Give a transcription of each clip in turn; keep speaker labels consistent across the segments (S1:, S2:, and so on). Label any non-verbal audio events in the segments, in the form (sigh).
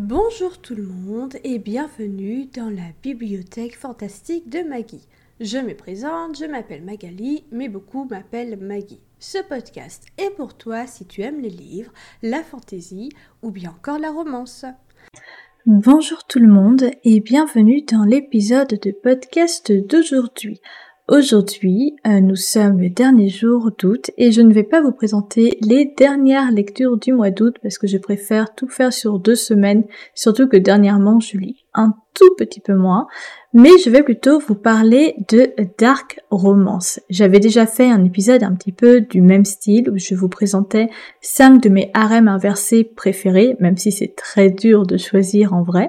S1: Bonjour tout le monde et bienvenue dans la bibliothèque fantastique de Maggie. Je me présente, je m'appelle Magali, mais beaucoup m'appellent Maggie. Ce podcast est pour toi si tu aimes les livres, la fantaisie ou bien encore la romance.
S2: Bonjour tout le monde et bienvenue dans l'épisode de podcast d'aujourd'hui. Aujourd'hui, euh, nous sommes le dernier jour d'août et je ne vais pas vous présenter les dernières lectures du mois d'août parce que je préfère tout faire sur deux semaines, surtout que dernièrement je lis un tout petit peu moins, mais je vais plutôt vous parler de dark romance. J'avais déjà fait un épisode un petit peu du même style où je vous présentais cinq de mes harems inversés préférés, même si c'est très dur de choisir en vrai.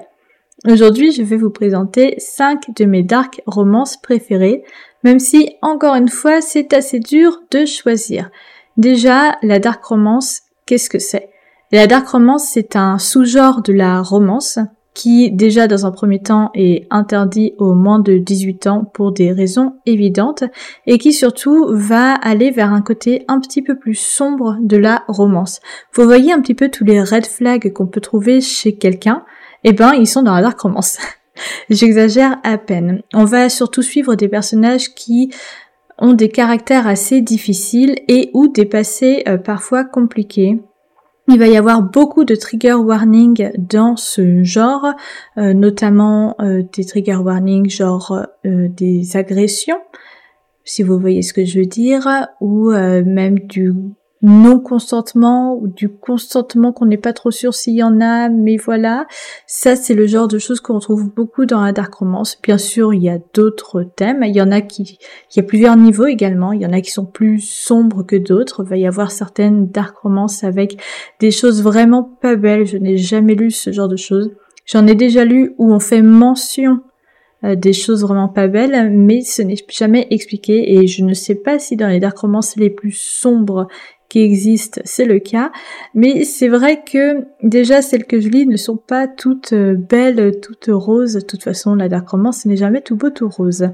S2: Aujourd'hui, je vais vous présenter 5 de mes dark romances préférées, même si, encore une fois, c'est assez dur de choisir. Déjà, la dark romance, qu'est-ce que c'est? La dark romance, c'est un sous-genre de la romance qui, déjà dans un premier temps, est interdit aux moins de 18 ans pour des raisons évidentes, et qui surtout va aller vers un côté un petit peu plus sombre de la romance. Vous voyez un petit peu tous les red flags qu'on peut trouver chez quelqu'un, eh ben ils sont dans la dark romance. (laughs) J'exagère à peine. On va surtout suivre des personnages qui ont des caractères assez difficiles et ou des passés euh, parfois compliqués. Il va y avoir beaucoup de trigger warning dans ce genre, euh, notamment euh, des trigger warnings genre des agressions, si vous voyez ce que je veux dire, ou même du non-consentement ou du consentement qu'on n'est pas trop sûr s'il y en a, mais voilà. Ça, c'est le genre de choses qu'on trouve beaucoup dans la dark romance. Bien sûr, il y a d'autres thèmes. Il y en a qui, il y a plusieurs niveaux également. Il y en a qui sont plus sombres que d'autres. Il va y avoir certaines dark romances avec des choses vraiment pas belles. Je n'ai jamais lu ce genre de choses. J'en ai déjà lu où on fait mention euh, des choses vraiment pas belles, mais ce n'est jamais expliqué et je ne sais pas si dans les dark romances les plus sombres qui existent, c'est le cas. Mais c'est vrai que déjà celles que je lis ne sont pas toutes euh, belles, toutes roses. De toute façon, la dark romance, ce n'est jamais tout beau, tout rose.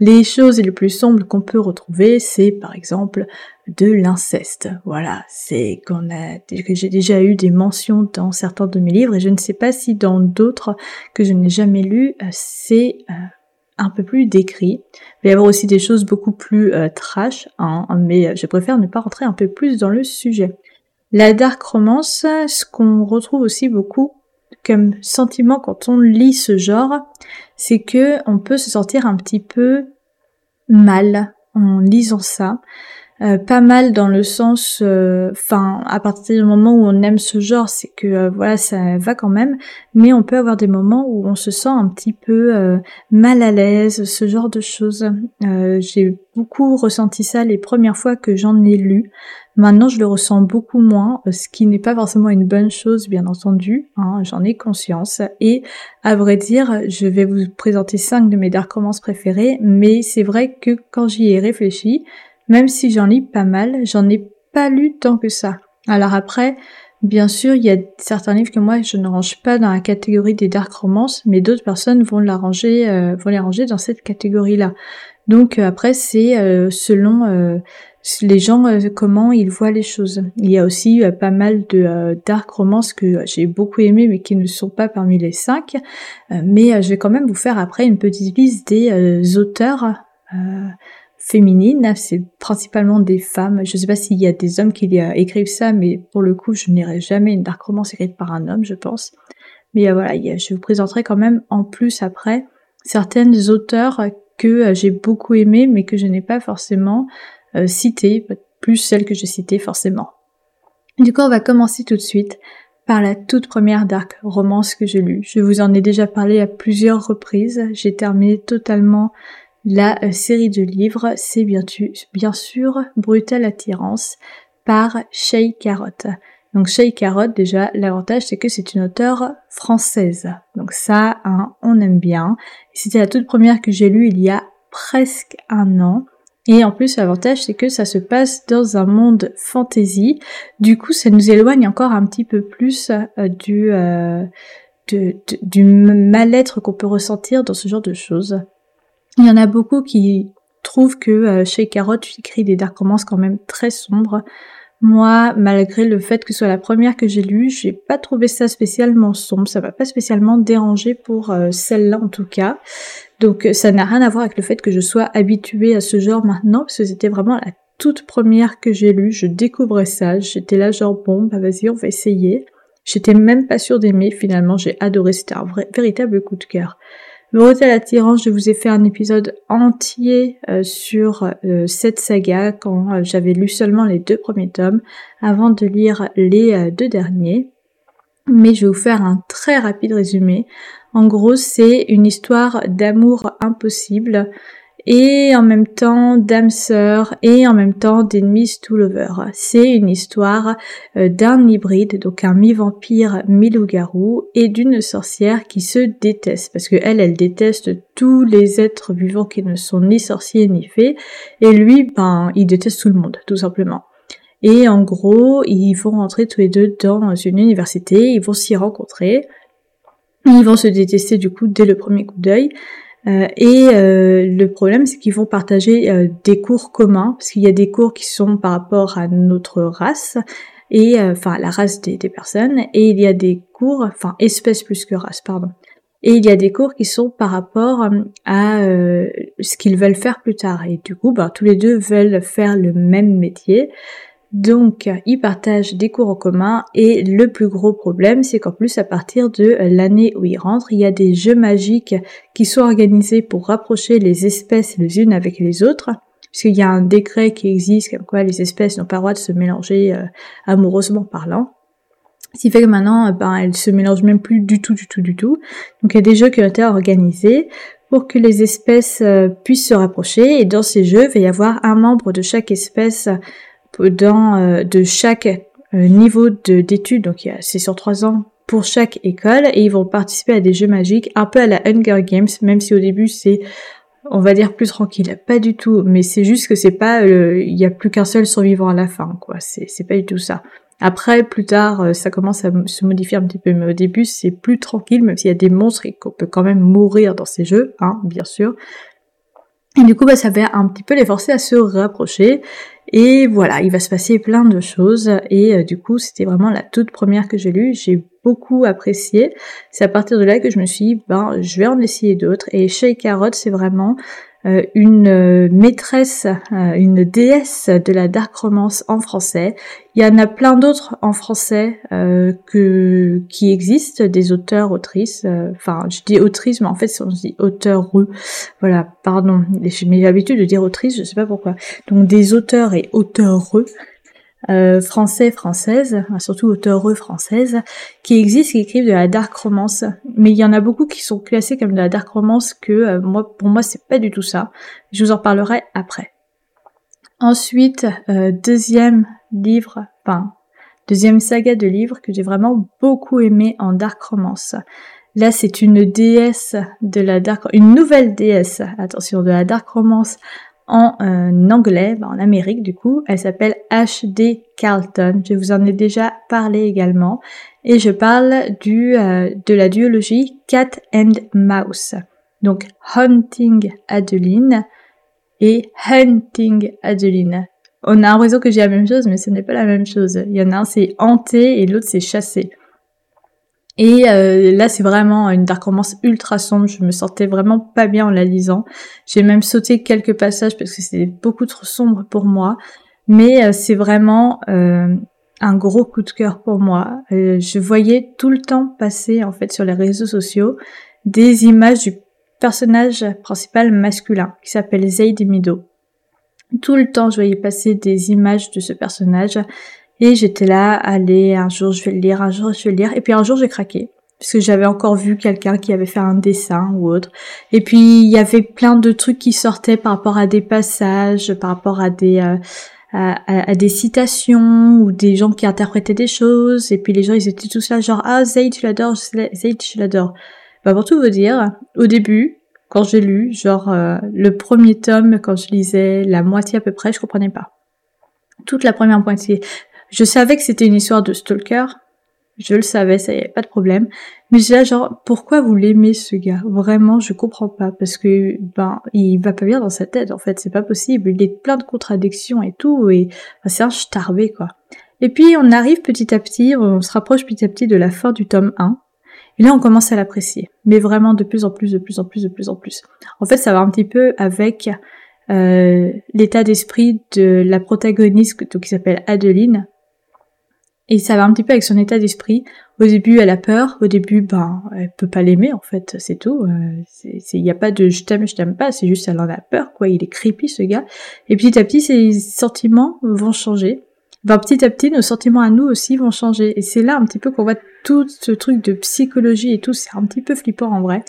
S2: Les choses les plus sombres qu'on peut retrouver, c'est par exemple de l'inceste. Voilà, c'est qu'on a que j'ai déjà eu des mentions dans certains de mes livres et je ne sais pas si dans d'autres que je n'ai jamais lus, euh, c'est euh, un peu plus décrit. Il va y avoir aussi des choses beaucoup plus euh, trash, hein, mais je préfère ne pas rentrer un peu plus dans le sujet. La dark romance, ce qu'on retrouve aussi beaucoup comme sentiment quand on lit ce genre, c'est que on peut se sentir un petit peu mal en lisant ça. Euh, pas mal dans le sens, euh, enfin, à partir du moment où on aime ce genre, c'est que euh, voilà, ça va quand même, mais on peut avoir des moments où on se sent un petit peu mal à l'aise, ce genre de choses. J'ai beaucoup ressenti ça les premières fois que j'en ai lu. Maintenant, je le ressens beaucoup moins, ce qui n'est pas forcément une bonne chose, bien entendu. Hein, j'en ai conscience. Et à vrai dire, je vais vous présenter cinq de mes dark romances préférées, mais c'est vrai que quand j'y ai réfléchi, même si j'en lis pas mal, j'en ai pas lu tant que ça. Alors après, bien sûr, il y a certains livres que moi je ne range pas dans la catégorie des dark romances, mais d'autres personnes vont ranger, euh, vont les ranger dans cette catégorie-là. Donc euh, après, c'est euh, selon les gens comment ils voient les choses. Il y a aussi pas mal de dark romances que j'ai beaucoup aimé, mais qui ne sont pas parmi les cinq. mais je vais quand même vous faire après une petite liste des auteurs féminine, c'est principalement des femmes. Je sais pas s'il y a des hommes qui écrivent ça, mais pour le coup, je n'irai jamais une dark romance écrite par un homme, je pense. Mais euh, voilà, je vous présenterai quand même en plus après certaines auteurs que euh, j'ai beaucoup aimées, mais que je n'ai pas forcément euh, citées, plus celles que j'ai citées forcément. Du coup, on va commencer tout de suite par la toute première dark romance que j'ai lue. Je vous en ai déjà parlé à plusieurs reprises. J'ai terminé totalement la euh, série de livres, c'est bien, sûr Brutale Attirance par Shay Carotte. Donc Shay Carotte, déjà, l'avantage c'est que c'est une auteure française. Donc ça, hein, on aime bien. C'était la toute première que j'ai lue il y a presque un an. Et en plus, l'avantage, c'est que ça se passe dans un monde fantasy. Du coup, ça nous éloigne encore un petit peu plus euh, du, euh, du mal-être qu'on peut ressentir dans ce genre de choses. Il y en a beaucoup qui trouvent que euh, chez Carotte, tu écris des dark romances quand même très sombres. Moi, malgré le fait que ce soit la première que j'ai lue, j'ai pas trouvé ça spécialement sombre, ça m'a pas spécialement dérangé pour euh, celle-là en tout cas. Donc ça n'a rien à voir avec le fait que je sois habituée à ce genre maintenant, parce que c'était vraiment la toute première que j'ai lue, je découvrais ça, j'étais là genre bon, bah vas-y, on va essayer. J'étais même pas sûre d'aimer, finalement j'ai adoré, c'était un véritable coup de cœur. À l'attirance, je vous ai fait un épisode entier euh, sur euh, cette saga quand euh, j'avais lu seulement les deux premiers tomes avant de lire les deux derniers. Mais je vais vous faire un très rapide résumé. En gros, c'est une histoire d'amour impossible et en même temps d'âme sœur et en même temps d'ennemis to. C'est une histoire euh, d'un hybride, donc un mi-vampire, mi-loup-garou et d'une sorcière qui se déteste parce que elle, elle déteste tous les êtres vivants qui ne sont ni sorciers ni fées et lui, ben, il déteste tout le monde, tout simplement. Et en gros, ils vont rentrer tous les deux dans une université, ils vont s'y rencontrer, ils vont se détester du coup dès le premier coup d'œil. Euh, et euh, le problème, c'est qu'ils vont partager euh, des cours communs, parce qu'il y a des cours qui sont par rapport à notre race, et enfin la race des, des, personnes, et il y a des cours, enfin espèce plus que race, pardon. Et il y a des cours qui sont par rapport à ce qu'ils veulent faire plus tard. Et du coup, ben, tous les deux veulent faire le même métier. Donc, ils partagent des cours en commun et le plus gros problème, c'est qu'en plus, à partir de l'année où ils rentrent, il y a des jeux magiques qui sont organisés pour rapprocher les espèces les unes avec les autres. Puisqu'il y a un décret qui existe comme quoi les espèces n'ont pas le droit de se mélanger euh, amoureusement parlant. Ce qui fait que maintenant, euh, ben, elles se mélangent même plus du tout, du tout, du tout. Donc il y a des jeux qui ont été organisés pour que les espèces euh, puissent se rapprocher. Et dans ces jeux, il va y avoir un membre de chaque espèce dans euh, de chaque euh, niveau d'études, donc c'est sur trois ans pour chaque école, et ils vont participer à des jeux magiques, un peu à la Hunger Games, même si au début c'est on va dire plus tranquille, pas du tout, mais c'est juste que c'est pas, il y a plus qu'un seul survivant à la fin, quoi. C'est c'est pas du tout ça. Après, plus tard, euh, ça commence à se modifier un petit peu, mais au début, c'est plus tranquille, même s'il y a des monstres et qu'on peut quand même mourir dans ces jeux, hein, bien sûr. Et du coup, bah, ça va un petit peu les forcer à se rapprocher. Et voilà, il va se passer plein de choses. Et euh, du coup, c'était vraiment la toute première que j'ai lue. Beaucoup apprécié. C'est à partir de là que je me suis dit, ben, je vais en essayer d'autres. Et chez Carotte, c'est vraiment euh, une euh, maîtresse, euh, une déesse de la dark romance en français. Il y en a plein d'autres en français que qui existent, des auteurs, autrices. Enfin, je dis autrice, mais en fait, on dit auteur rue. Voilà, pardon. J'ai l'habitude de dire autrice, je sais pas pourquoi. Donc des auteurs et auteurs euh, français, françaises, surtout auteureux françaises, qui existent, qui écrivent de la dark romance. Mais il y en a beaucoup qui sont classés comme de la dark romance que euh, moi, pour moi, c'est pas du tout ça. Je vous en parlerai après. Ensuite, euh, deuxième livre, enfin, deuxième saga de livres que j'ai vraiment beaucoup aimé en dark romance. Là, c'est une déesse de la dark, une nouvelle déesse, attention, de la dark romance en euh, anglais, bah, en Amérique du coup. Elle s'appelle H.D. Carlton. Je vous en ai déjà parlé également. Et je parle du, euh, de la duologie Cat and Mouse. Donc Hunting Adeline et Hunting Adeline. On a l'impression que j'ai la même chose, mais ce n'est pas la même chose. Il y en a un c'est hanté et l'autre c'est chassé. Et euh, là, c'est vraiment une dark romance ultra sombre. Je me sentais vraiment pas bien en la lisant. J'ai même sauté quelques passages parce que c'était beaucoup trop sombre pour moi. Mais euh, c'est vraiment euh, un gros coup de cœur pour moi. je voyais tout le temps passer en fait sur les réseaux sociaux des images du personnage principal masculin qui s'appelle Zayd Mido. Tout le temps, je voyais passer des images de ce personnage et j'étais là, allez, un jour je vais le lire, un jour je vais le lire. Et puis un jour j'ai craqué. Parce que j'avais encore vu quelqu'un qui avait fait un dessin ou autre. Et puis il y avait plein de trucs qui sortaient par rapport à des passages, par rapport à des... Euh, à, des citations ou des gens qui interprétaient des choses et puis les gens ils étaient tous là genre ah Zayd tu l'adores Zayd tu l'adores bah pour tout vous dire au début quand j'ai lu genre euh, le premier tome quand je lisais la moitié à peu près je comprenais pas toute la première moitié je savais que c'était une histoire de stalker, Je le savais, ça y est, pas de problème. Mais j'ai là, genre, pourquoi vous l'aimez, ce gars? Vraiment, je comprends pas. Parce que, ben, il va pas bien dans sa tête, en fait. C'est pas possible. Il est plein de contradictions et tout. Et, c'est un starbé, quoi. Et puis, on arrive petit à petit, on se rapproche petit à petit de la fin du tome 1. Et là, on commence à l'apprécier. Mais vraiment, de plus en plus, de plus en plus, de plus en plus. En fait, ça va un petit peu avec, euh, l'état d'esprit de la protagoniste, qui s'appelle Adeline, et ça va un petit peu avec son état d'esprit. Au début, elle a peur. Au début, ben, elle peut pas l'aimer, en fait. C'est tout. Il euh, n'y a pas de je t'aime, je t'aime pas. C'est juste, elle en a peur, quoi. Il est creepy, ce gars. Et petit à petit, ses sentiments vont changer. Ben, petit à petit, nos sentiments à nous aussi vont changer. Et c'est là un petit peu qu'on voit tout ce truc de psychologie et tout. C'est un petit peu flippant, en vrai.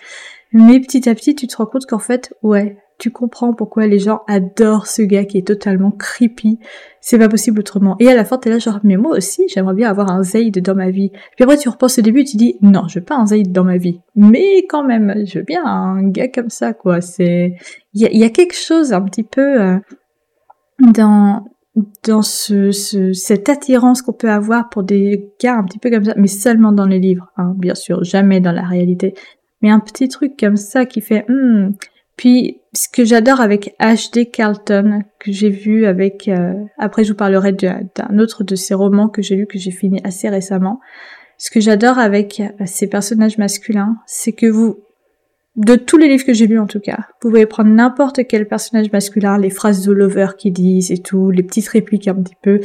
S2: Mais petit à petit, tu te rends compte qu'en fait, ouais, tu comprends pourquoi les gens adorent ce gars qui est totalement creepy. C'est pas possible autrement. Et à la fin, t'es là genre, mais moi aussi, j'aimerais bien avoir un Zayd dans ma vie. Puis après, tu repenses au début tu dis, non, je veux pas un Zayd dans ma vie. Mais quand même, je veux bien un gars comme ça, quoi. C'est, il y a, quelque chose un petit peu euh, dans dans ce, ce, cette attirance qu'on peut avoir pour des gars un petit peu comme ça, mais seulement dans les livres, hein, bien sûr, jamais dans la réalité. Mais un petit truc comme ça qui fait, hmm, puis ce que j'adore avec H.D. Carlton, que j'ai vu avec... Euh, après, je vous parlerai d'un autre de ses romans que j'ai lu, que j'ai fini assez récemment. Ce que j'adore avec euh, ces personnages masculins, c'est que vous... De tous les livres que j'ai lus en tout cas, vous pouvez prendre n'importe quel personnage masculin, les phrases de Lover qui disent et tout, les petites répliques un petit peu,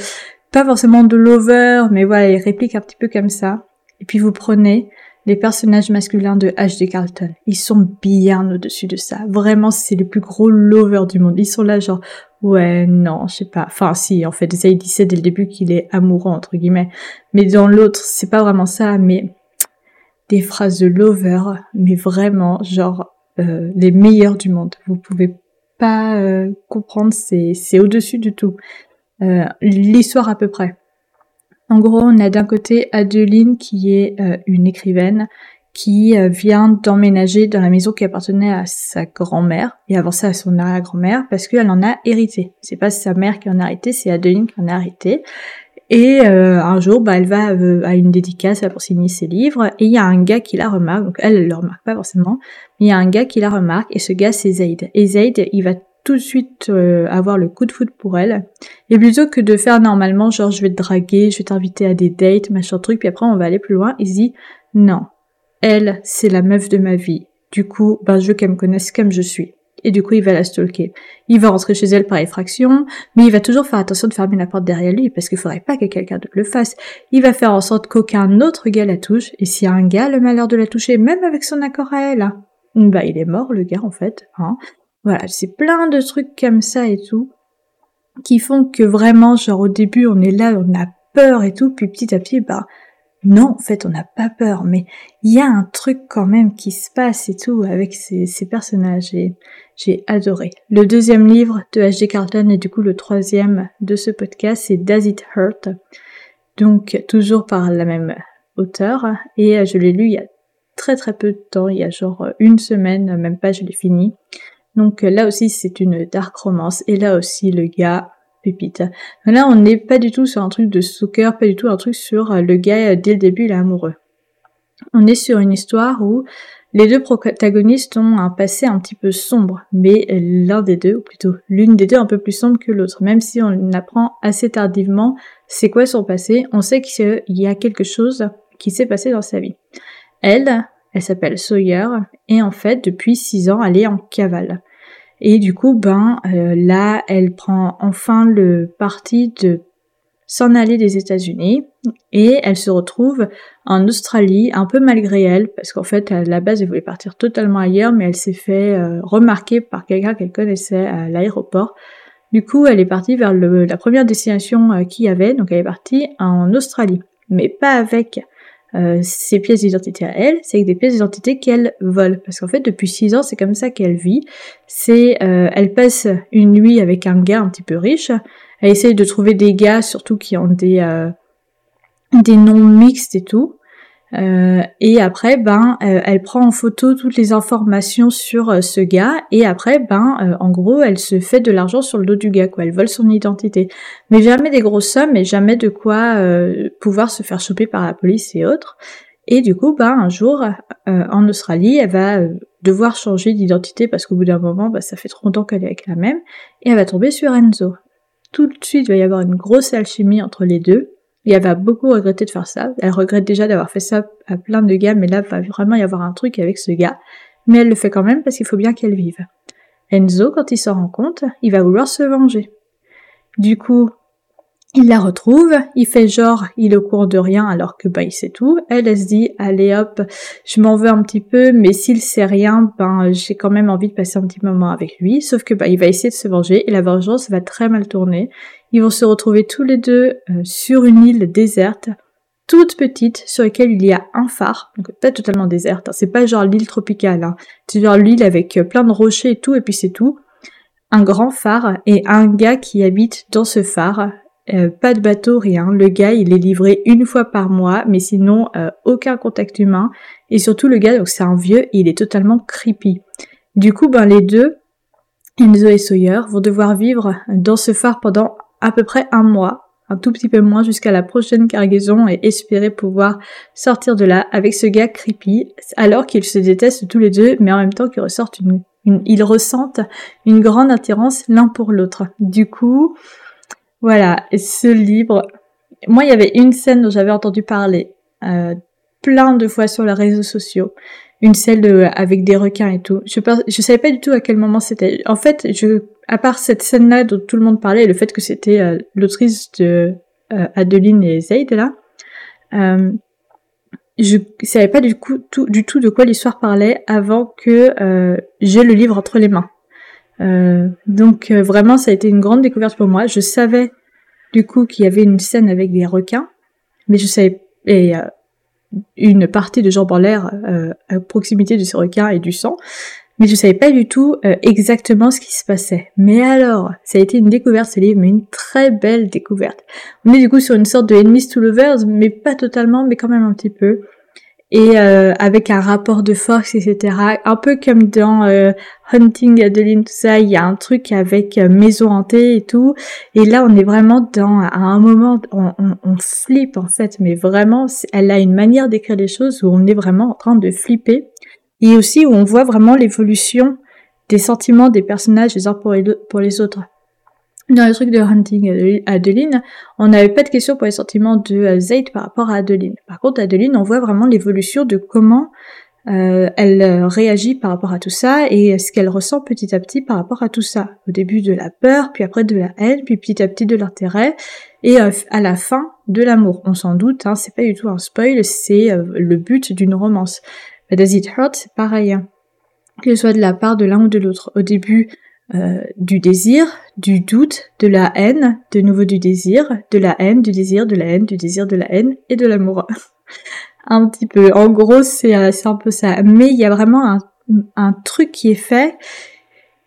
S2: pas forcément de Lover, mais voilà, les répliques un petit peu comme ça. Et puis vous prenez, les personnages masculins de H.D. Carlton, ils sont bien au-dessus de ça. Vraiment, c'est les plus gros lovers du monde. Ils sont là genre, ouais, non, je sais pas. Enfin, si, en fait, ça, il disait dès le début qu'il est amoureux, entre guillemets. Mais dans l'autre, c'est pas vraiment ça, mais des phrases de lover, mais vraiment, genre, euh, les meilleurs du monde. Vous pouvez pas euh, comprendre, c'est, au-dessus du tout. Euh, l'histoire à peu près. En gros, on a d'un côté Adeline qui est euh, une écrivaine qui euh, vient d'emménager dans la maison qui appartenait à sa grand-mère et avant ça à son arrière-grand-mère parce qu'elle en a hérité. C'est pas sa mère qui en a hérité, c'est Adeline qui en a hérité. Et euh, un jour, bah, elle va à une dédicace pour signer ses livres et il y a un gars qui la remarque. Donc elle, elle le remarque pas forcément, mais il y a un gars qui la remarque et ce gars c'est Zaid. Et Zaid, il va tout de suite euh, avoir le coup de foot pour elle. Et plutôt que de faire normalement, genre je vais te draguer, je vais t'inviter à des dates, machin truc, puis après on va aller plus loin, il dit non, elle c'est la meuf de ma vie. Du coup, ben je veux qu'elle me connaisse comme je suis. Et du coup, il va la stalker. Il va rentrer chez elle par effraction, mais il va toujours faire attention de fermer la porte derrière lui, parce qu'il faudrait pas que quelqu'un d'autre le fasse. Il va faire en sorte qu'aucun autre gars la touche, et si un gars le malheur de la toucher, même avec son accord à elle, bah il est mort le gars en fait. Hein. Voilà, c'est plein de trucs comme ça et tout, qui font que vraiment, genre au début, on est là, on a peur et tout, puis petit à petit, bah non, en fait, on n'a pas peur, mais il y a un truc quand même qui se passe et tout avec ces, personnages et j'ai adoré. Le deuxième livre de H.G. Carlton et du coup le troisième de ce podcast, c'est Does It Hurt? Donc toujours par la même auteur et je l'ai lu il y a très très peu de temps, il y a genre une semaine, même pas, je l'ai fini. Donc euh, là aussi c'est une dark romance et là aussi le gars pépite. Là on n'est pas du tout sur un truc de soccer, pas du tout un truc sur euh, le gars euh, dès le début il est amoureux. On est sur une histoire où les deux protagonistes ont un passé un petit peu sombre, mais l'un des deux, ou plutôt l'une des deux un peu plus sombre que l'autre. Même si on apprend assez tardivement c'est quoi son passé, on sait qu'il y a quelque chose qui s'est passé dans sa vie. Elle, elle s'appelle Sawyer et en fait depuis six ans elle est en cavale. Et du coup ben euh, là elle prend enfin le parti de s'en aller des États-Unis et elle se retrouve en Australie un peu malgré elle parce qu'en fait à la base elle voulait partir totalement ailleurs mais elle s'est fait euh, remarquer par quelqu'un qu'elle connaissait à l'aéroport. Du coup elle est partie vers la première destination euh, qu'il y avait donc elle est partie en Australie mais pas avec euh, ses pièces d'identité à elle, c'est avec des pièces d'identité qu'elle vole. Parce qu'en fait, depuis 6 ans, c'est comme ça qu'elle vit. C'est, euh, elle passe une nuit avec un gars un petit peu riche. Elle essaye de trouver des gars, surtout qui ont des, euh, des noms mixtes et tout. Euh, et après, ben, euh, elle prend en photo toutes les informations sur euh, ce gars. Et après, ben, en gros, elle se fait de l'argent sur le dos du gars, quoi. Elle vole son identité. Mais jamais des grosses sommes et jamais de quoi pouvoir se faire choper par la police et autres. Et du coup, ben, un jour, en Australie, elle va devoir changer d'identité parce qu'au bout d'un moment, ben, ça fait trop longtemps qu'elle est avec la même. Et elle va tomber sur Enzo. Tout de suite, il va y avoir une grosse alchimie entre les deux. Elle va beaucoup regretter de faire ça. Elle regrette déjà d'avoir fait ça à plein de gars, mais là, va vraiment y avoir un truc avec ce gars. Mais elle le fait quand même parce qu'il faut bien qu'elle vive. Enzo, quand il s'en rend compte, il va vouloir se venger. Du coup, il la retrouve, il fait genre, il est au cours de rien alors que bah il sait tout. Elle, elle se dit, allez hop, je m'en veux un petit peu, mais s'il sait rien, ben j'ai quand même envie de passer un petit moment avec lui. Sauf que bah il va essayer de se venger et la vengeance va très mal tourner. Ils vont se retrouver tous les deux euh, sur une île déserte, toute petite, sur laquelle il y a un phare, donc pas totalement déserte. Hein. C'est pas genre l'île tropicale, hein. c'est genre l'île avec euh, plein de rochers et tout, et puis c'est tout un grand phare et un gars qui habite dans ce phare euh, pas de bateau, rien. Le gars, il est livré une fois par mois, mais sinon aucun contact humain. Et surtout le gars, donc c'est un vieux, il est totalement creepy. Du coup, ben les deux, Enzo et Sawyer, vont devoir vivre dans ce phare pendant à peu près un mois, un tout petit peu moins jusqu'à la prochaine cargaison et espérer pouvoir sortir de là avec ce gars creepy, alors qu'ils se détestent tous les deux, mais en même temps qu'ils ressortent une, ils ressentent une grande attirance l'un pour l'autre. Du coup, voilà, ce livre, moi il y avait une scène dont j'avais entendu parler euh, plein de fois sur les réseaux sociaux, une scène de, avec des requins et tout. Je je savais pas du tout à quel moment c'était. En fait, je, à part cette scène-là dont tout le monde parlait, et le fait que c'était euh, l'autrice de euh, Adeline et Zayd là, euh, je savais pas du coup tout, du tout de quoi l'histoire parlait avant que euh, j'ai le livre entre les mains. Euh, donc vraiment, ça a été une grande découverte pour moi. Je savais du coup qu'il y avait une scène avec des requins, mais je savais et une partie de jambes en l'air à proximité de ces requins et du sang, mais je savais pas du tout exactement ce qui se passait. Mais alors, ça a été une découverte ce livre, mais une très belle découverte. On est du coup sur une sorte de enemies to lovers, mais pas totalement, mais quand même un petit peu et euh, avec un rapport de force, etc. Un peu comme dans euh, Hunting Adeline, tout ça, il y a un truc avec euh, maison hantée et tout. Et là, on est vraiment dans à un moment, on, on, on flippe en fait, mais vraiment, elle a une manière d'écrire les choses où on est vraiment en train de flipper. Et aussi où on voit vraiment l'évolution des sentiments des personnages les uns pour les autres dans le truc de Hunting Adeline, on n'avait pas de question pour les sentiments de euh, Zayd par rapport à Adeline. Par contre, Adeline, on voit vraiment l'évolution de comment euh, elle euh, réagit par rapport à tout ça et ce qu'elle ressent petit à petit par rapport à tout ça. Au début de la peur, puis après de la haine, puis petit à petit de l'intérêt et à la fin de l'amour. On s'en doute, hein, c'est pas du tout un spoil, c'est le but d'une romance. But Does It Hurt, c'est pareil. Hein. Que ce soit de la part de l'un ou de l'autre. Au début, euh, du désir, du doute, de la haine, de nouveau du désir, de la haine, du désir, de la haine, du désir, de la haine et de l'amour. (laughs) un petit peu. En gros, c'est euh, un peu ça. Mais il y a vraiment un, un truc qui est fait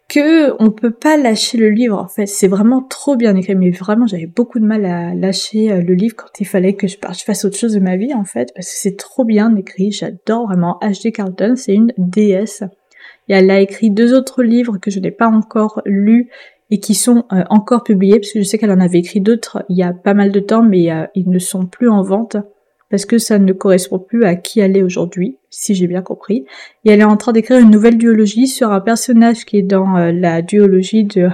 S2: que on peut pas lâcher le livre en fait c'est vraiment trop bien écrit mais vraiment j'avais beaucoup de mal à lâcher euh, le livre quand il fallait que je, je fasse autre chose de ma vie en fait parce que c'est trop bien écrit j'adore vraiment H.D. Carlton c'est une déesse et elle a écrit deux autres livres que je n'ai pas encore lus et qui sont euh, encore publiés, parce que je sais qu'elle en avait écrit d'autres il y a pas mal de temps, mais euh, ils ne sont plus en vente parce que ça ne correspond plus à qui elle est aujourd'hui, si j'ai bien compris. Et elle est en train d'écrire une nouvelle duologie sur un personnage qui est dans euh, la duologie de,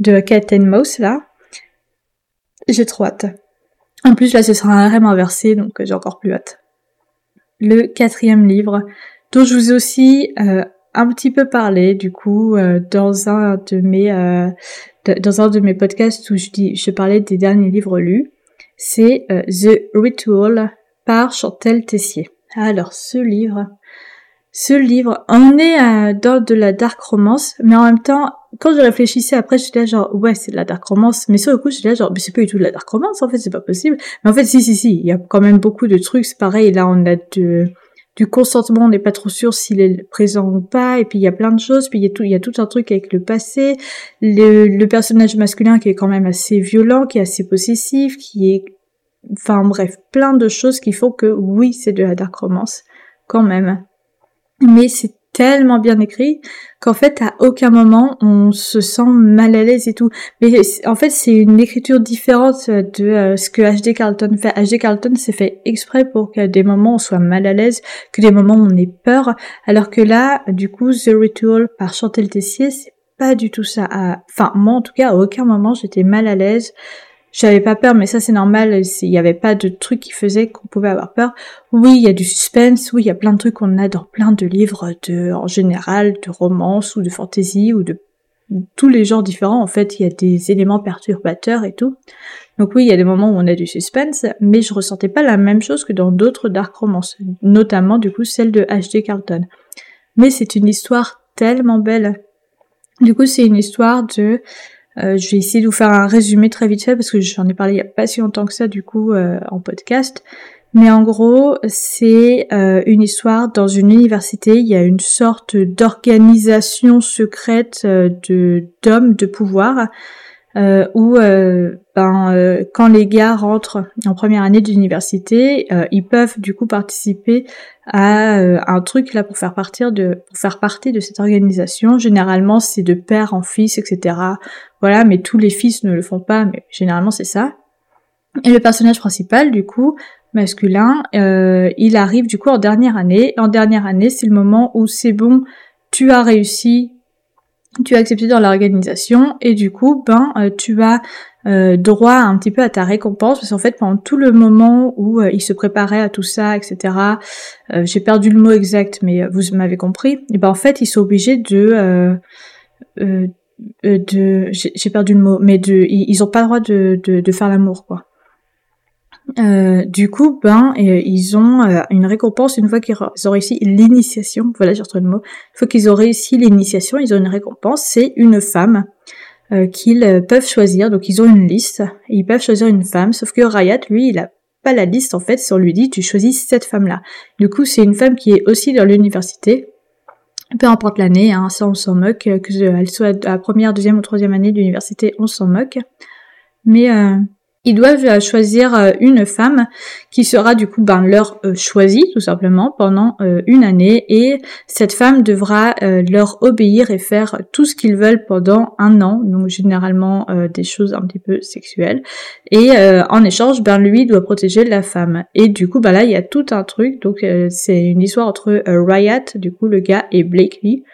S2: de Cat and Mouse, là. J'ai trop hâte. En plus, là, ce sera un rêve inversé, donc j'ai encore plus hâte. Le quatrième livre, dont je vous ai aussi un petit peu parlé du coup euh, dans un de mes euh, dans un de mes podcasts où je dis je parlais des derniers livres lus c'est euh, The Ritual par Chantal Tessier. Alors ce livre ce livre on est dans de la dark romance mais en même temps quand je réfléchissais après j'étais là genre ouais c'est de la dark romance mais sur le coup j'étais là genre mais c'est pas du tout de la dark romance en fait c'est pas possible. Mais en fait si si si il y a quand même beaucoup de trucs c'est pareil là on a de du consentement, on n'est pas trop sûr s'il est présent ou pas, et puis il y a plein de choses, puis il y a tout, il y a tout un truc avec le passé, le, personnage masculin qui est quand même assez violent, qui est assez possessif, qui est enfin bref, plein de choses qui font que oui, c'est de la dark romance quand même. Mais c'est tellement bien écrit qu'en fait à aucun moment on se sent mal à l'aise et tout. Mais en fait c'est une écriture différente de euh, ce que HD Carlton fait. HD Carlton c'est fait exprès pour qu'à des moments on soit mal à l'aise, que des moments on ait peur, alors que là du coup The Ritual par Chantal Tessier c'est pas du tout ça. Enfin moi en tout cas à aucun moment j'étais mal à l'aise. J'avais pas peur, mais ça c'est normal, il y avait pas de trucs qui faisaient qu'on pouvait avoir peur. Oui, il y a du suspense, oui, il y a plein de trucs qu'on a dans plein de livres de, en général, de romance ou de fantasy ou de tous les genres différents. En fait, il y a des éléments perturbateurs et tout. Donc oui, il y a des moments où on a du suspense, mais je ressentais pas la même chose que dans d'autres dark romances, notamment du coup celle de H.D. Carlton. Mais c'est une histoire tellement belle. Du coup, c'est une histoire de euh, je vais essayer de vous faire un résumé très vite fait parce que j'en ai parlé il y a pas si longtemps que ça du coup euh, en podcast. Mais en gros, c'est euh, une histoire dans une université. Il y a une sorte d'organisation secrète de d'hommes de pouvoir euh, où euh, ben, euh, quand les gars rentrent en première année d'université, ils peuvent du coup participer à un truc là pour faire partir de pour faire partie de cette organisation. Généralement, c'est de père en fils, etc. Voilà, mais tous les fils ne le font pas, mais généralement c'est ça. Et le personnage principal, du coup, masculin, il arrive du coup en dernière année. En dernière année, c'est le moment où c'est bon, tu as réussi tu as accepté dans l'organisation et du coup ben euh, tu as euh, droit un petit peu à ta récompense parce qu'en fait pendant tout le moment où euh, il se préparait à tout ça etc j'ai perdu le mot exact mais vous m'avez compris et ben en fait ils sont obligés de de j'ai perdu le mot mais de ils, ont pas le droit de, de, de faire l'amour quoi euh, du coup, ben, ils ont euh, une récompense une fois qu'ils ont réussi l'initiation. Voilà, j'ai retrouvé le mot. Une fois qu'ils ont réussi l'initiation, ils ont une récompense. C'est une femme euh, qu'ils peuvent choisir. Donc, ils ont une liste. Ils peuvent choisir une femme. Sauf que Rayat, lui, il a pas la liste en fait. Si on lui dit, tu choisis cette femme-là. Du coup, c'est une femme qui est aussi dans l'université. Peu importe l'année, hein, ça on s'en moque, que elle soit à première, deuxième ou troisième année d'université, on s'en moque. Mais ils doivent euh, choisir euh, une femme qui sera du coup ben, leur euh, choisie tout simplement pendant une année et cette femme devra leur obéir et faire tout ce qu'ils veulent pendant un an, donc généralement des choses un petit peu sexuelles. Et en échange, ben lui doit protéger la femme. Et du coup, ben là il y a tout un truc, donc c'est une histoire entre Riot, du coup le gars, et Blakely,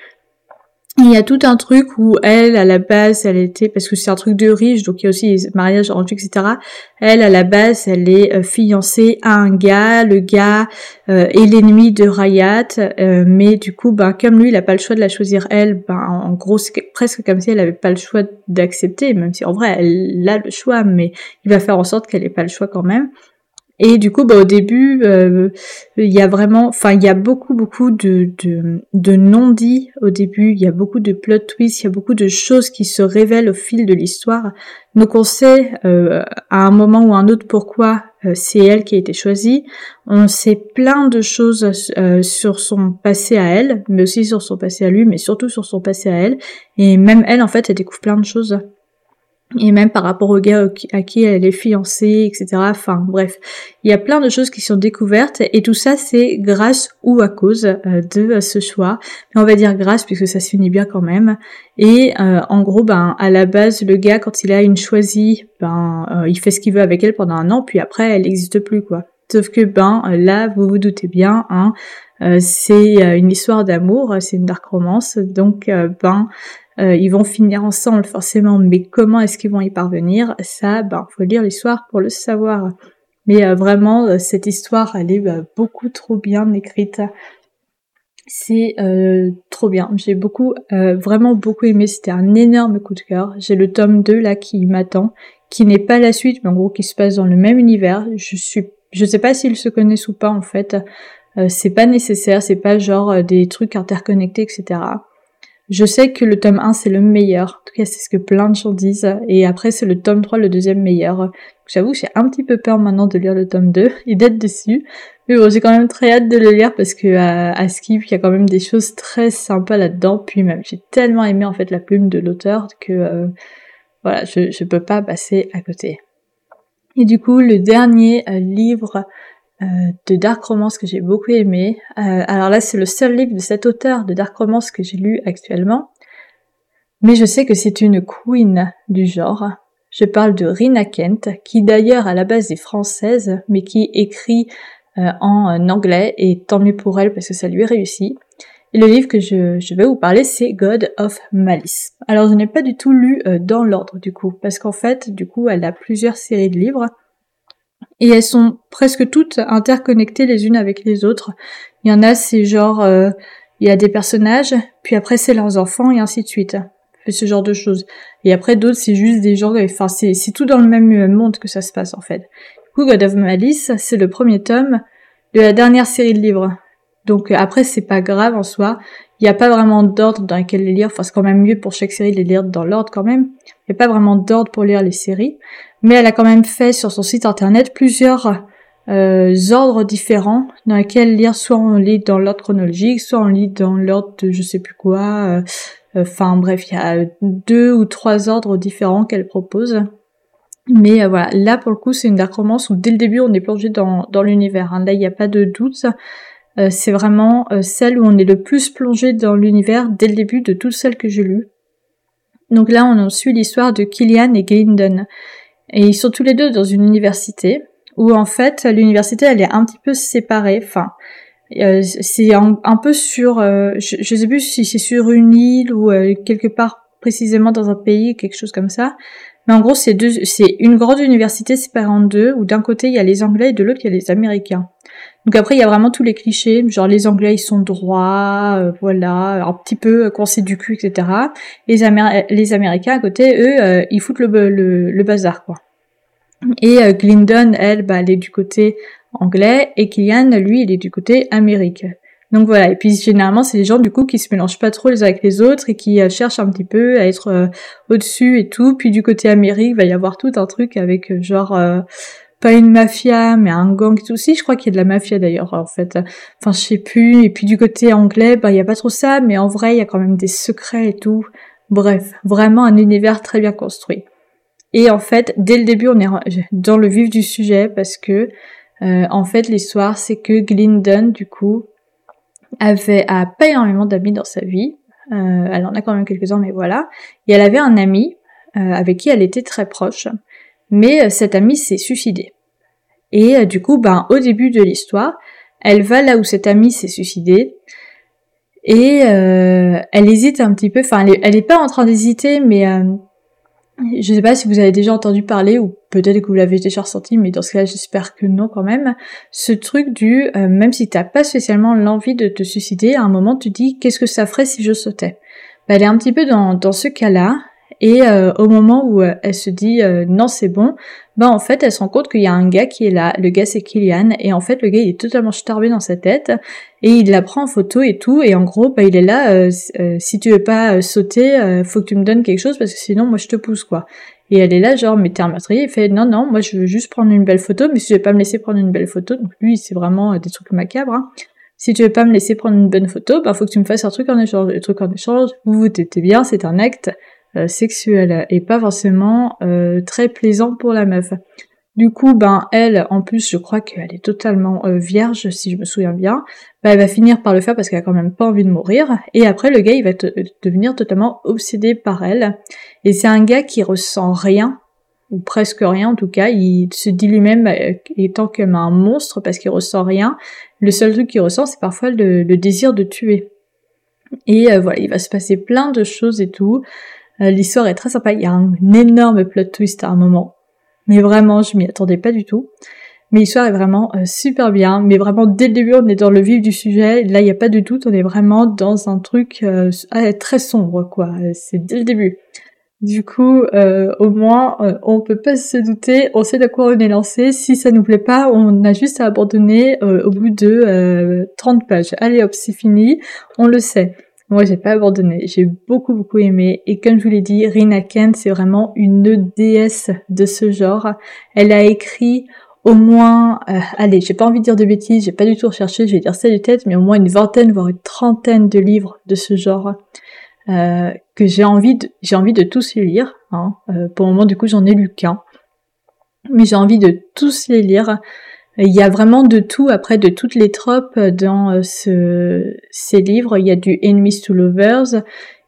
S2: il y a tout un truc où elle, à la base, elle était, parce que c'est un truc de riche, donc il y a aussi les mariages arrangés, etc. Elle, à la base, elle est euh, fiancée à un gars, le gars euh, est l'ennemi de Rayat, euh, mais du coup, ben, comme lui, il a pas le choix de la choisir elle, ben, en gros, c'est presque comme si elle avait pas le choix d'accepter, même si en vrai, elle a le choix, mais il va faire en sorte qu'elle ait pas le choix quand même. Et du coup, bah, au début, euh, il y a vraiment, enfin, il y a beaucoup, beaucoup de, de, de non-dits au début. Il y a beaucoup de plot twists, il y a beaucoup de choses qui se révèlent au fil de l'histoire. Donc, on sait euh, à un moment ou à un autre pourquoi euh, c'est elle qui a été choisie. On sait plein de choses sur son passé à elle, mais aussi sur son passé à lui, mais surtout sur son passé à elle. Et même elle, en fait, elle découvre plein de choses et même par rapport au gars à qui elle est fiancée, etc. Enfin bref, il y a plein de choses qui sont découvertes et tout ça c'est grâce ou à cause euh, de ce choix. Mais on va dire grâce puisque ça se finit bien quand même. Et euh, en gros, ben à la base, le gars quand il a une choisie, ben euh, il fait ce qu'il veut avec elle pendant un an, puis après elle n'existe plus quoi. Sauf que ben là, vous vous doutez bien, hein, c'est une histoire d'amour, c'est une dark romance, donc ben euh, ils vont finir ensemble forcément, mais comment est-ce qu'ils vont y parvenir? Ça, ben, faut lire l'histoire pour le savoir. Mais euh, vraiment, euh, cette histoire, elle est bah, beaucoup trop bien écrite. C'est trop bien. J'ai beaucoup, vraiment beaucoup aimé. C'était un énorme coup de cœur. J'ai le tome 2 là qui m'attend, qui n'est pas la suite, mais en gros qui se passe dans le même univers. Je suis, je sais pas s'ils se connaissent ou pas en fait. c'est pas nécessaire. C'est pas genre des trucs interconnectés, etc. Je sais que le tome 1 c'est le meilleur, en tout cas c'est ce que plein de gens disent, et après c'est le tome 3 le deuxième meilleur. J'avoue j'ai un petit peu peur maintenant de lire le tome 2 (laughs) et d'être dessus, mais bon j'ai quand même très hâte de le lire parce que à, Skip il y a quand même des choses très sympas là-dedans, puis même j'ai tellement aimé en fait la plume de l'auteur que euh, voilà je, je peux pas passer à côté. Et du coup, le dernier livre de dark romance que j'ai beaucoup aimé, alors là c'est le seul livre de cet auteur de dark romance que j'ai lu actuellement, mais je sais que c'est une queen du genre. Je parle de Rina Kent, qui d'ailleurs à la base est française, mais qui écrit euh, en anglais, et tant mieux pour elle parce que ça lui réussit. Et le livre que je, vais vous parler, c'est God of Malice. Alors je n'ai pas du tout lu euh, dans l'ordre du coup, parce qu'en fait, du coup, elle a plusieurs séries de livres, et elles sont presque toutes interconnectées les unes avec les autres. Il y en a, c'est genre, euh, il y a des personnages, puis après c'est leurs enfants, et ainsi de suite ce genre de choses. Et après d'autres, c'est juste des gens, enfin c'est, tout dans le même monde que ça se passe en fait. Du God of Malice, c'est le premier tome de la dernière série de livres. Donc euh, après c'est pas grave en soi, il n'y a pas vraiment d'ordre dans lequel les lire, enfin c'est quand même mieux pour chaque série de les lire dans l'ordre quand même. Il n'y a pas vraiment d'ordre pour lire les séries, mais elle a quand même fait sur son site internet plusieurs euh, ordres différents dans lesquels lire soit on lit dans l'ordre chronologique, soit on lit dans l'ordre de je sais plus quoi, euh, Enfin bref, il y a deux ou trois ordres différents qu'elle propose. Mais euh, voilà, là pour le coup c'est une dark romance où dès le début on est plongé dans, dans l'univers. Hein. Là il n'y a pas de doute. Euh, c'est vraiment euh, celle où on est le plus plongé dans l'univers dès le début de toutes celles que j'ai lues. Donc là on suit l'histoire de Killian et Glindon. Et ils sont tous les deux dans une université où en fait l'université elle est un petit peu séparée. Enfin, euh, c'est un, peu sur, euh, je, je, sais plus si c'est sur une île ou euh, quelque part précisément dans un pays, quelque chose comme ça. Mais en gros, c'est une grande université séparée en deux, où d'un côté il y a les Anglais et de l'autre il y a les Américains. Donc après il y a vraiment tous les clichés, genre les Anglais ils sont droits, voilà, un petit peu coincés du cul, etc. Les, Américains à côté, eux, ils foutent le, le, le bazar quoi. Et Glindon, elle, bah, elle est du côté anglais et Kylian, lui, il est du côté Amérique. Donc voilà, et puis généralement c'est des gens du coup qui se mélangent pas trop les uns avec les autres et qui euh, cherchent un petit peu à être euh, au-dessus et tout. Puis du côté Amérique, il va y avoir tout un truc avec euh, genre pas une mafia mais un gang et tout. Si, je crois qu'il y a de la mafia d'ailleurs en fait. Enfin je sais plus. Et puis du côté anglais, bah il y a pas trop ça, mais en vrai il y a quand même des secrets et tout. Bref, vraiment un univers très bien construit. Et en fait, dès le début, on est dans le vif du sujet parce que euh, en fait, l'histoire, c'est que Glindon, du coup, avait a pas énormément d'amis dans sa vie. Euh, elle en a quand même quelques-uns, mais voilà. Et elle avait un ami euh, avec qui elle était très proche. Mais cet ami s'est suicidé. Et du coup, ben, au début de l'histoire, elle va là où cet ami s'est suicidé. Et elle hésite un petit peu, enfin elle est, pas en train d'hésiter, mais je sais pas si vous avez déjà entendu parler ou peut-être que vous l'avez déjà ressenti, mais dans ce cas j'espère que non quand même. Ce truc du euh, même si t'as pas spécialement l'envie de te suicider, à un moment tu dis qu'est-ce que ça ferait si je sautais? Bah, elle est un petit peu dans, dans ce cas-là. Et euh, au moment où euh, elle se dit non c'est bon, bah en fait elle se rend compte qu'il y a un gars qui est là. Le gars c'est Kylian et en fait le gars il est totalement starbé dans sa tête et il la prend en photo et tout et en gros bah il est là. si tu veux pas sauter, faut que tu me donnes quelque chose parce que sinon moi je te pousse quoi. Et elle est là genre mais t'es un meurtrier. Il fait non non moi je veux juste prendre une belle photo mais si tu veux pas me laisser prendre une belle photo donc lui c'est vraiment des trucs macabres. Hein. Si tu veux pas me laisser prendre une bonne photo, bah faut que tu me fasses un truc en échange. Le truc en échange, vous vous t'étais bien, c'est un acte euh, sexuelle et pas forcément euh, très plaisant pour la meuf. Du coup, ben elle, en plus, je crois qu'elle est totalement euh, vierge, si je me souviens bien. Ben, elle va finir par le faire parce qu'elle a quand même pas envie de mourir. Et après, le gars, il va devenir totalement obsédé par elle. Et c'est un gars qui ressent rien, ou presque rien en tout cas. Il se dit lui-même étant comme un monstre parce qu'il ressent rien. Le seul truc qu'il ressent, c'est parfois le, désir de tuer. Et voilà, il va se passer plein de choses et tout. Euh, l'histoire est très sympa. Il y a un énorme plot twist à un moment. Mais vraiment, je m'y attendais pas du tout. Mais l'histoire est vraiment euh, super bien. Mais vraiment, dès le début, on est dans le vif du sujet. Là, il n'y a pas de doute. On est vraiment dans un truc euh, ah, très sombre, quoi. C'est dès le début. Du coup, au moins, on peut pas se douter. On sait de quoi on est lancé. Si ça nous plaît pas, on a juste à abandonner au bout de 30 pages. Allez hop, c'est fini. On le sait. Moi, j'ai pas abandonné. J'ai beaucoup, beaucoup aimé. Et comme je vous l'ai dit, Rina Kent, c'est vraiment une déesse de ce genre. Elle a écrit au moins, euh, allez, j'ai pas envie de dire de bêtises, j'ai pas du tout recherché, je vais dire ça du tête, mais au moins une vingtaine, voire une trentaine de livres de ce genre. Euh, que j'ai envie de, j'ai envie de tous lire. Hein. Euh, pour le moment, du coup, j'en ai lu qu'un. mais j'ai envie de tous les lire. Il y a vraiment de tout, après de toutes les tropes dans euh, ce, ces livres. Il y a du Enemies to Lovers,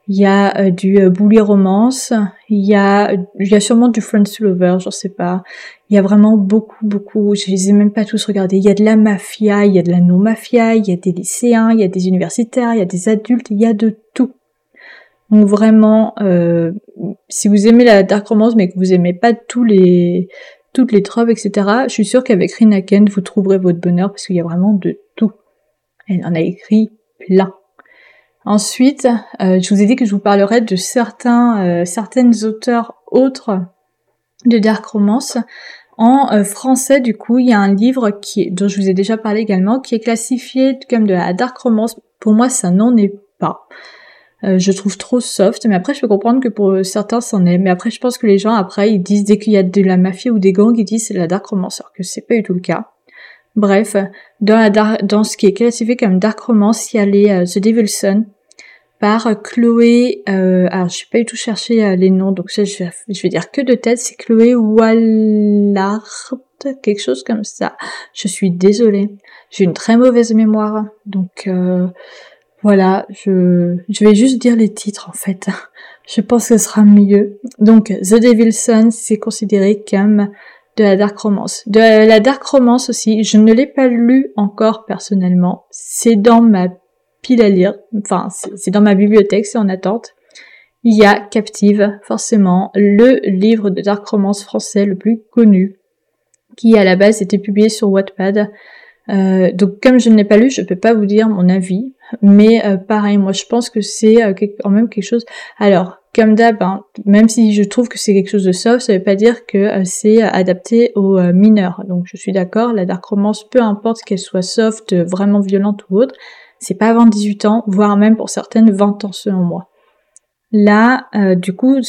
S2: il y a euh, du euh, bully romance, il y a, il y a sûrement du Friends to Lovers, je sais pas. Il y a vraiment beaucoup, beaucoup, je les ai même pas tous regardés. Il y a de la mafia, il y a de la non-mafia, il y a des lycéens, il y a des universitaires, il y a des adultes, il y a de tout. Donc vraiment, euh, si vous aimez la dark romance mais que vous aimez pas tous les toutes les tropes, etc. Je suis sûre qu'avec Rina Kent, vous trouverez votre bonheur parce qu'il y a vraiment de tout. Elle en a écrit plein. Ensuite, euh, je vous ai dit que je vous parlerai de certains, euh, certaines auteurs autres de dark romance. En euh, français, du coup, il y a un livre dont je vous ai déjà parlé également, qui est classifié comme de la dark romance. Pour moi, ça n'en est pas. Euh, je trouve trop soft, mais après je peux comprendre que pour certains c'en est. Mais après je pense que les gens après ils disent dès qu'il y a de la mafia ou des gangs, ils disent c'est la dark romance, alors que c'est pas du tout le cas. Bref, dans, la dans ce qui est classifié comme dark romance, il y a les euh, The Devil's Son par Chloé. Euh, alors je suis pas du tout cherché euh, les noms, donc ça je vais, dire que de tête, c'est Chloé Wallard, quelque chose comme ça. Je suis désolée, j'ai une très mauvaise mémoire, donc voilà, je, vais juste dire les titres en fait. (laughs) Je pense que ce sera mieux. Donc, The Devil's Son, c'est considéré comme de la dark romance. De la dark romance aussi, je ne l'ai pas lu encore personnellement. C'est dans ma pile à lire. Enfin, c'est dans ma bibliothèque, c'est en attente. Il y a Captive, forcément, le livre de dark romance français le plus connu, qui à la base était publié sur Wattpad. Euh, donc comme je ne l'ai pas lu, je ne peux pas vous dire mon avis, mais euh, pareil, moi je pense que c'est euh, quand même quelque chose. Alors comme d'hab, hein, même si je trouve que c'est quelque chose de soft, ça veut pas dire que c'est adapté aux mineurs. Donc je suis d'accord, la dark romance, peu importe qu'elle soit soft, vraiment violente ou autre, c'est pas avant 18 ans, voire même pour certaines 20 ans selon moi. Là, du coup,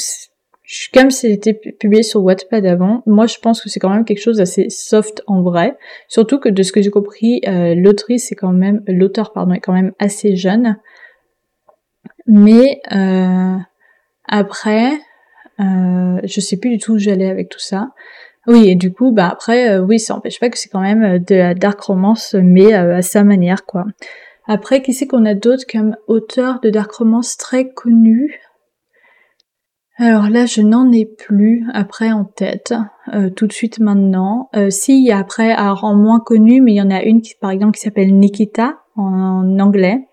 S2: comme c'était publié sur Wattpad avant, moi je pense que c'est quand même quelque chose d'assez soft en vrai. Surtout que de ce que j'ai compris, euh, l'autrice est quand même, l'auteur pardon, est quand même assez jeune. Mais euh, après, euh, je sais plus du tout où j'allais avec tout ça. Oui, et du coup, bah après, euh, oui, ça n'empêche pas que c'est quand même de la dark romance, mais à sa manière, quoi. Après, qui c'est qu'on a d'autres comme auteurs de dark romance très connus? Alors là, je n'en ai plus après en tête, euh, tout de suite maintenant. Euh, si, y a après, alors en moins connu, mais il y en a une qui, par exemple, qui s'appelle Nikita en anglais.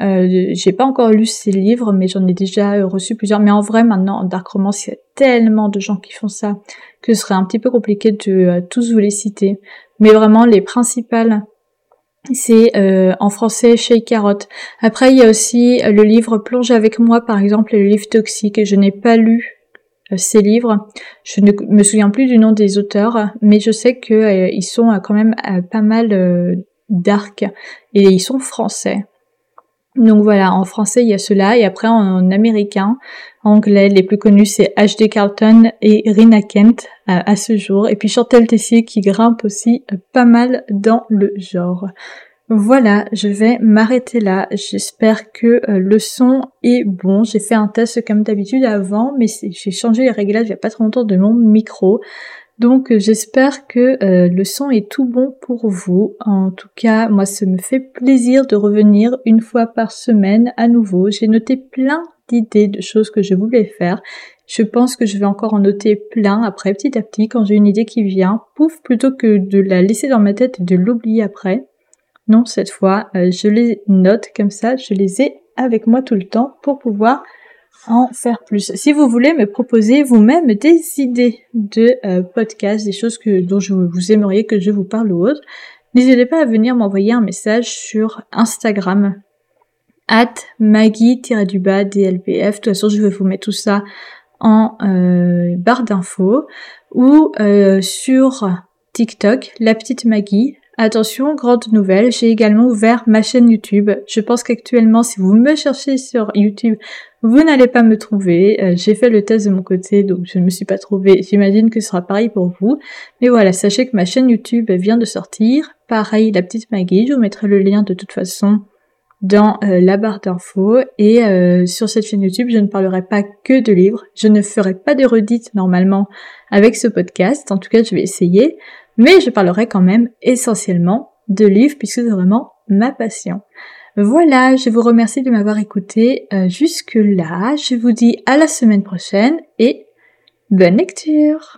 S2: Euh, j'ai pas encore lu ses livres, mais j'en ai déjà reçu plusieurs. Mais en vrai, maintenant, en dark romance, il y a tellement de gens qui font ça que ce serait un petit peu compliqué de euh, tous vous les citer. Mais vraiment, les principales c'est euh, en français chez Carotte. Après, il y a aussi euh, le livre Plonge avec moi, par exemple, et le livre Toxique. Je n'ai pas lu euh, ces livres. Je ne me souviens plus du nom des auteurs, mais je sais qu'ils ils sont quand même pas mal dark et ils sont français. Donc voilà, en français il y a cela et après en américain, les plus connus c'est H.D. Carlton et Rina Kent à ce jour et puis Chantal Tessier qui grimpe aussi pas mal dans le genre. Voilà, je vais m'arrêter là. J'espère que euh, le son est bon. J'ai fait un test comme d'habitude avant, mais j'ai changé les réglages il n'y a pas trop longtemps de mon micro. Donc euh, j'espère que euh, le son est tout bon pour vous. En tout cas, moi ça me fait plaisir de revenir une fois par semaine à nouveau. J'ai noté plein d'idées de choses que je voulais faire. Je pense que je vais encore en noter plein après petit à petit quand j'ai une idée qui vient. Pouf, plutôt que de la laisser dans ma tête et de l'oublier après. Non, cette fois, euh, je les note comme ça, je les ai avec moi tout le temps pour pouvoir en faire plus. Si vous voulez me proposer vous-même des idées de euh, podcasts, des choses que dont je vous aimeriez que je vous parle ou autre, n'hésitez pas à venir m'envoyer un message sur Instagram at maggie-du-bas DLPF. De toute façon, je vais vous mettre tout ça en euh, barre d'infos ou sur TikTok, la petite Maggie, Attention, grande nouvelle, j'ai également ouvert ma chaîne YouTube. Je pense qu'actuellement, si vous me cherchez sur YouTube, vous n'allez pas me trouver. Euh, j'ai fait le test de mon côté, donc je ne me suis pas trouvée. J'imagine que ce sera pareil pour vous. Mais voilà, sachez que ma chaîne YouTube vient de sortir. Pareil, la petite Maggie, je vous mettrai le lien de toute façon dans euh, la barre d'infos et euh, sur cette chaîne YouTube, je ne parlerai pas que de livres. Je ne ferai pas de redites normalement avec ce podcast. En tout cas, je vais essayer, mais je parlerai quand même essentiellement de livres puisque c'est vraiment ma passion. Voilà, je vous remercie de m'avoir écouté euh, jusque là. Je vous dis à la semaine prochaine et bonne lecture